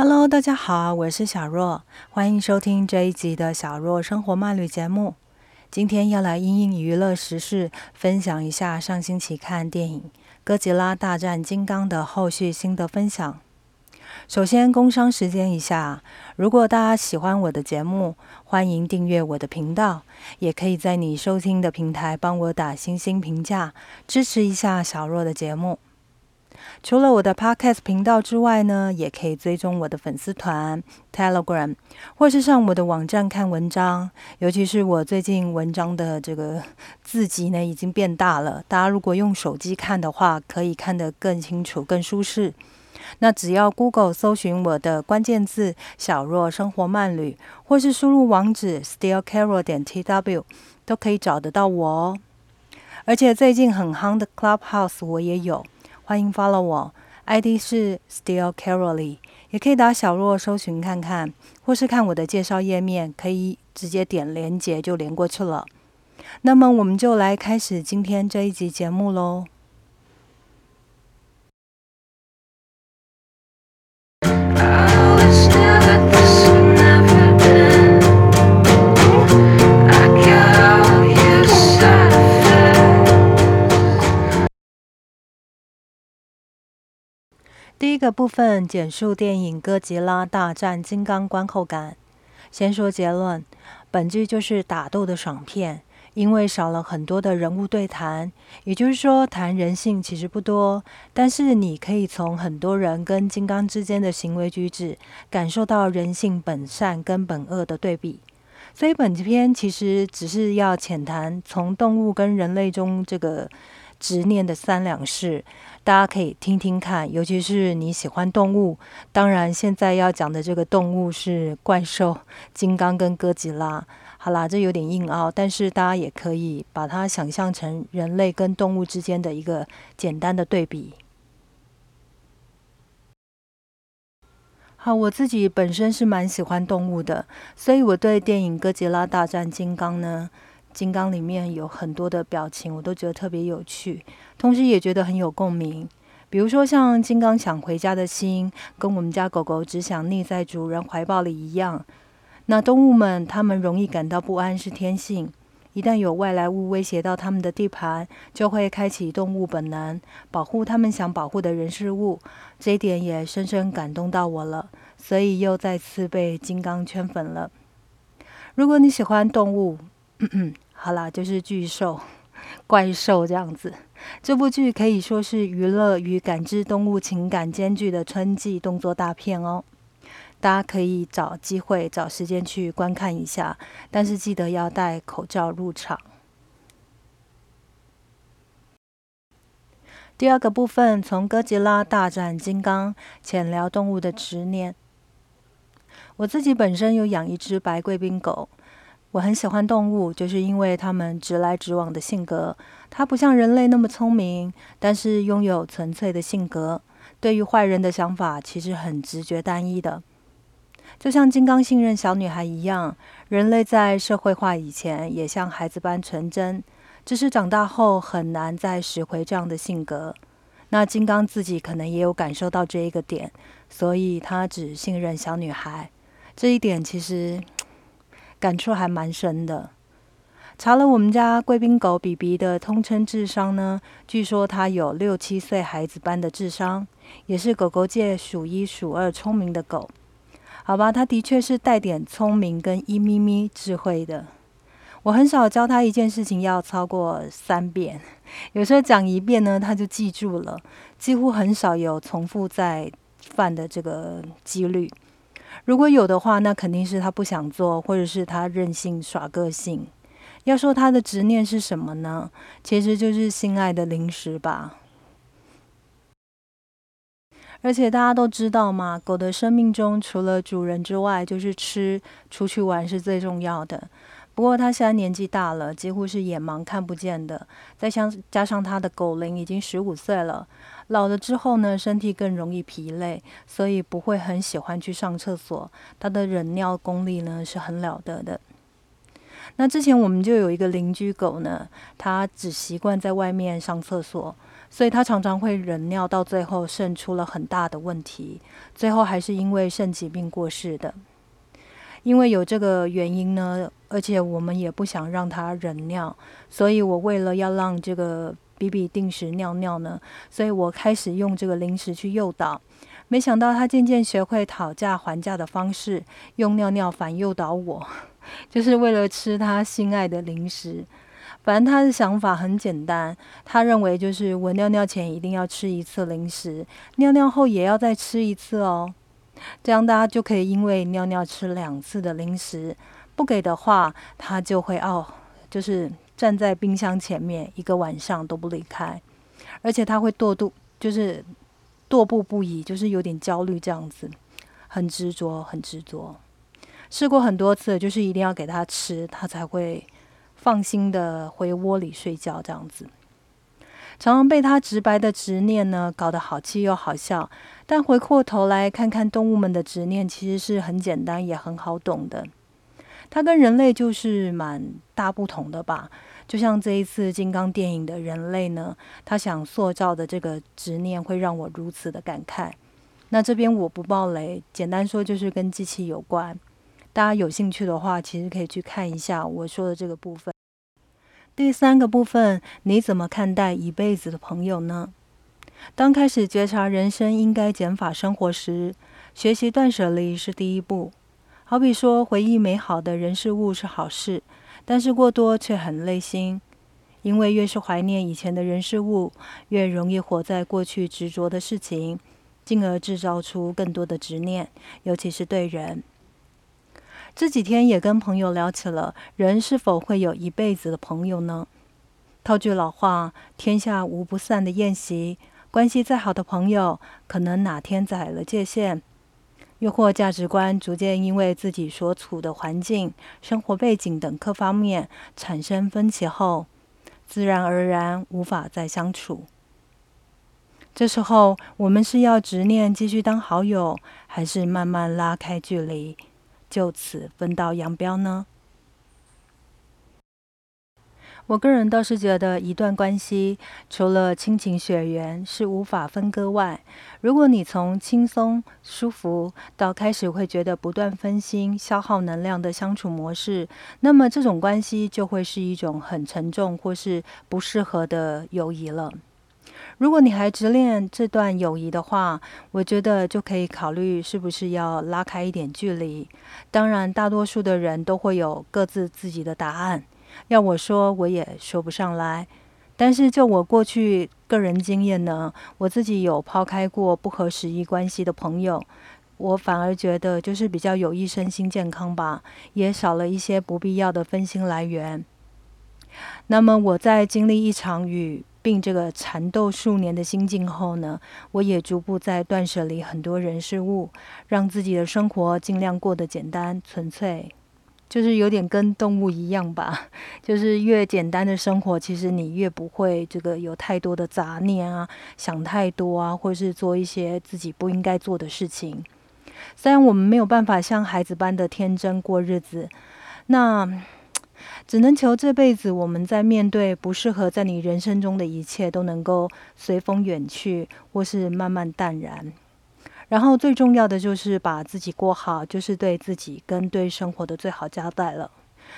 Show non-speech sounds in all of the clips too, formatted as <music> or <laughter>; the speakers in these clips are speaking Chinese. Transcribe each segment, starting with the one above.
Hello，大家好，我是小若，欢迎收听这一集的小若生活漫旅节目。今天要来英英娱乐时事，分享一下上星期看电影《哥吉拉大战金刚》的后续心得分享。首先，工商时间一下，如果大家喜欢我的节目，欢迎订阅我的频道，也可以在你收听的平台帮我打星星评价，支持一下小若的节目。除了我的 Podcast 频道之外呢，也可以追踪我的粉丝团 Telegram，或是上我的网站看文章。尤其是我最近文章的这个字级呢，已经变大了。大家如果用手机看的话，可以看得更清楚、更舒适。那只要 Google 搜寻我的关键字“小若生活慢旅”，或是输入网址 stillcarol 点 tw，都可以找得到我哦。而且最近很夯的 Clubhouse 我也有。欢迎 follow 我，ID 是 Still Caroly，也可以打小若搜寻看看，或是看我的介绍页面，可以直接点连接就连过去了。那么我们就来开始今天这一集节目喽。第一个部分简述电影《哥吉拉大战金刚》观后感。先说结论，本剧就是打斗的爽片，因为少了很多的人物对谈，也就是说谈人性其实不多。但是你可以从很多人跟金刚之间的行为举止，感受到人性本善跟本恶的对比。所以本片其实只是要浅谈从动物跟人类中这个。执念的三两事，大家可以听听看，尤其是你喜欢动物。当然，现在要讲的这个动物是怪兽金刚跟哥吉拉。好啦，这有点硬凹，但是大家也可以把它想象成人类跟动物之间的一个简单的对比。好，我自己本身是蛮喜欢动物的，所以我对电影《哥吉拉大战金刚》呢。金刚里面有很多的表情，我都觉得特别有趣，同时也觉得很有共鸣。比如说像金刚想回家的心，跟我们家狗狗只想腻在主人怀抱里一样。那动物们，它们容易感到不安是天性，一旦有外来物威胁到它们的地盘，就会开启动物本能，保护它们想保护的人事物。这一点也深深感动到我了，所以又再次被金刚圈粉了。如果你喜欢动物，嗯 <clears throat> 嗯好啦，就是巨兽、<laughs> 怪兽这样子。这部剧可以说是娱乐与感知动物情感兼具的春季动作大片哦。大家可以找机会、找时间去观看一下，但是记得要戴口罩入场。第二个部分，从哥吉拉大战金刚，浅聊动物的执念。我自己本身有养一只白贵宾狗。我很喜欢动物，就是因为它们直来直往的性格。它不像人类那么聪明，但是拥有纯粹的性格。对于坏人的想法，其实很直觉单一的。就像金刚信任小女孩一样，人类在社会化以前也像孩子般纯真，只是长大后很难再拾回这样的性格。那金刚自己可能也有感受到这一个点，所以他只信任小女孩。这一点其实。感触还蛮深的。查了我们家贵宾狗比比的通称智商呢，据说它有六七岁孩子般的智商，也是狗狗界数一数二聪明的狗。好吧，它的确是带点聪明跟一咪咪智慧的。我很少教它一件事情要超过三遍，<laughs> 有时候讲一遍呢，它就记住了，几乎很少有重复再犯的这个几率。如果有的话，那肯定是他不想做，或者是他任性耍个性。要说他的执念是什么呢？其实就是心爱的零食吧。而且大家都知道嘛，狗的生命中除了主人之外，就是吃、出去玩是最重要的。不过他现在年纪大了，几乎是眼盲看不见的。再加加上他的狗龄已经十五岁了，老了之后呢，身体更容易疲累，所以不会很喜欢去上厕所。它的忍尿功力呢是很了得的。那之前我们就有一个邻居狗呢，它只习惯在外面上厕所，所以他常常会忍尿，到最后肾出了很大的问题，最后还是因为肾疾病过世的。因为有这个原因呢，而且我们也不想让他忍尿，所以我为了要让这个比比定时尿尿呢，所以我开始用这个零食去诱导。没想到他渐渐学会讨价还价的方式，用尿尿反诱导我，<laughs> 就是为了吃他心爱的零食。反正他的想法很简单，他认为就是我尿尿前一定要吃一次零食，尿尿后也要再吃一次哦。这样大家就可以因为尿尿吃两次的零食，不给的话，他就会哦，就是站在冰箱前面一个晚上都不离开，而且他会踱步，就是踱步不已，就是有点焦虑这样子，很执着，很执着。试过很多次，就是一定要给他吃，他才会放心的回窝里睡觉这样子。常常被他直白的执念呢搞得好气又好笑，但回过头来看看动物们的执念，其实是很简单也很好懂的。它跟人类就是蛮大不同的吧？就像这一次金刚电影的人类呢，他想塑造的这个执念会让我如此的感慨。那这边我不爆雷，简单说就是跟机器有关。大家有兴趣的话，其实可以去看一下我说的这个部分。第三个部分，你怎么看待一辈子的朋友呢？当开始觉察人生应该减法生活时，学习断舍离是第一步。好比说，回忆美好的人事物是好事，但是过多却很累心，因为越是怀念以前的人事物，越容易活在过去执着的事情，进而制造出更多的执念，尤其是对人。这几天也跟朋友聊起了，人是否会有一辈子的朋友呢？套句老话，天下无不散的宴席，关系再好的朋友，可能哪天踩了界限，又或价值观逐渐因为自己所处的环境、生活背景等各方面产生分歧后，自然而然无法再相处。这时候，我们是要执念继续当好友，还是慢慢拉开距离？就此分道扬镳呢？我个人倒是觉得，一段关系除了亲情血缘是无法分割外，如果你从轻松舒服到开始会觉得不断分心、消耗能量的相处模式，那么这种关系就会是一种很沉重或是不适合的友谊了。如果你还执念这段友谊的话，我觉得就可以考虑是不是要拉开一点距离。当然，大多数的人都会有各自自己的答案，要我说我也说不上来。但是就我过去个人经验呢，我自己有抛开过不合时宜关系的朋友，我反而觉得就是比较有益身心健康吧，也少了一些不必要的分心来源。那么我在经历一场与并这个缠斗数年的心境后呢，我也逐步在断舍离很多人事物，让自己的生活尽量过得简单纯粹，就是有点跟动物一样吧。就是越简单的生活，其实你越不会这个有太多的杂念啊，想太多啊，或是做一些自己不应该做的事情。虽然我们没有办法像孩子般的天真过日子，那。只能求这辈子我们在面对不适合在你人生中的一切，都能够随风远去，或是慢慢淡然。然后最重要的就是把自己过好，就是对自己跟对生活的最好交代了。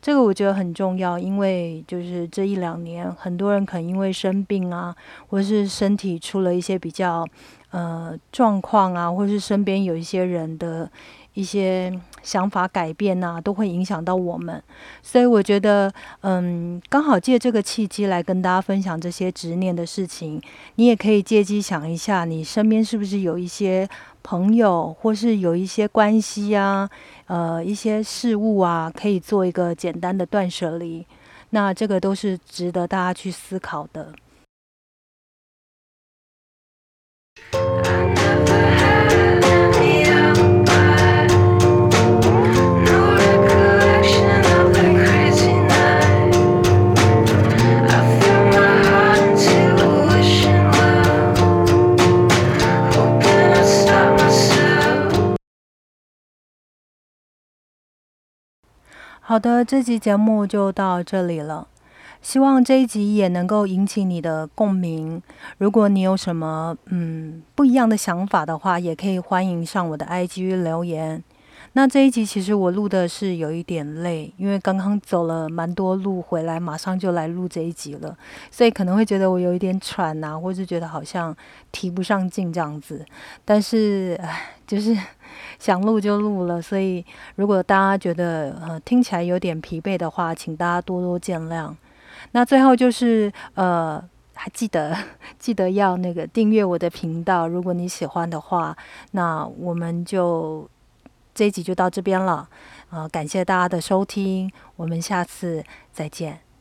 这个我觉得很重要，因为就是这一两年，很多人可能因为生病啊，或是身体出了一些比较呃状况啊，或是身边有一些人的。一些想法改变呐，都会影响到我们，所以我觉得，嗯，刚好借这个契机来跟大家分享这些执念的事情。你也可以借机想一下，你身边是不是有一些朋友，或是有一些关系啊，呃，一些事物啊，可以做一个简单的断舍离。那这个都是值得大家去思考的。好的，这期节目就到这里了。希望这一集也能够引起你的共鸣。如果你有什么嗯不一样的想法的话，也可以欢迎上我的 IG 留言。那这一集其实我录的是有一点累，因为刚刚走了蛮多路回来，马上就来录这一集了，所以可能会觉得我有一点喘呐，或是觉得好像提不上劲这样子。但是，唉，就是 <laughs> 想录就录了，所以如果大家觉得呃听起来有点疲惫的话，请大家多多见谅。那最后就是呃，还记得记得要那个订阅我的频道，如果你喜欢的话，那我们就。这一集就到这边了，呃，感谢大家的收听，我们下次再见。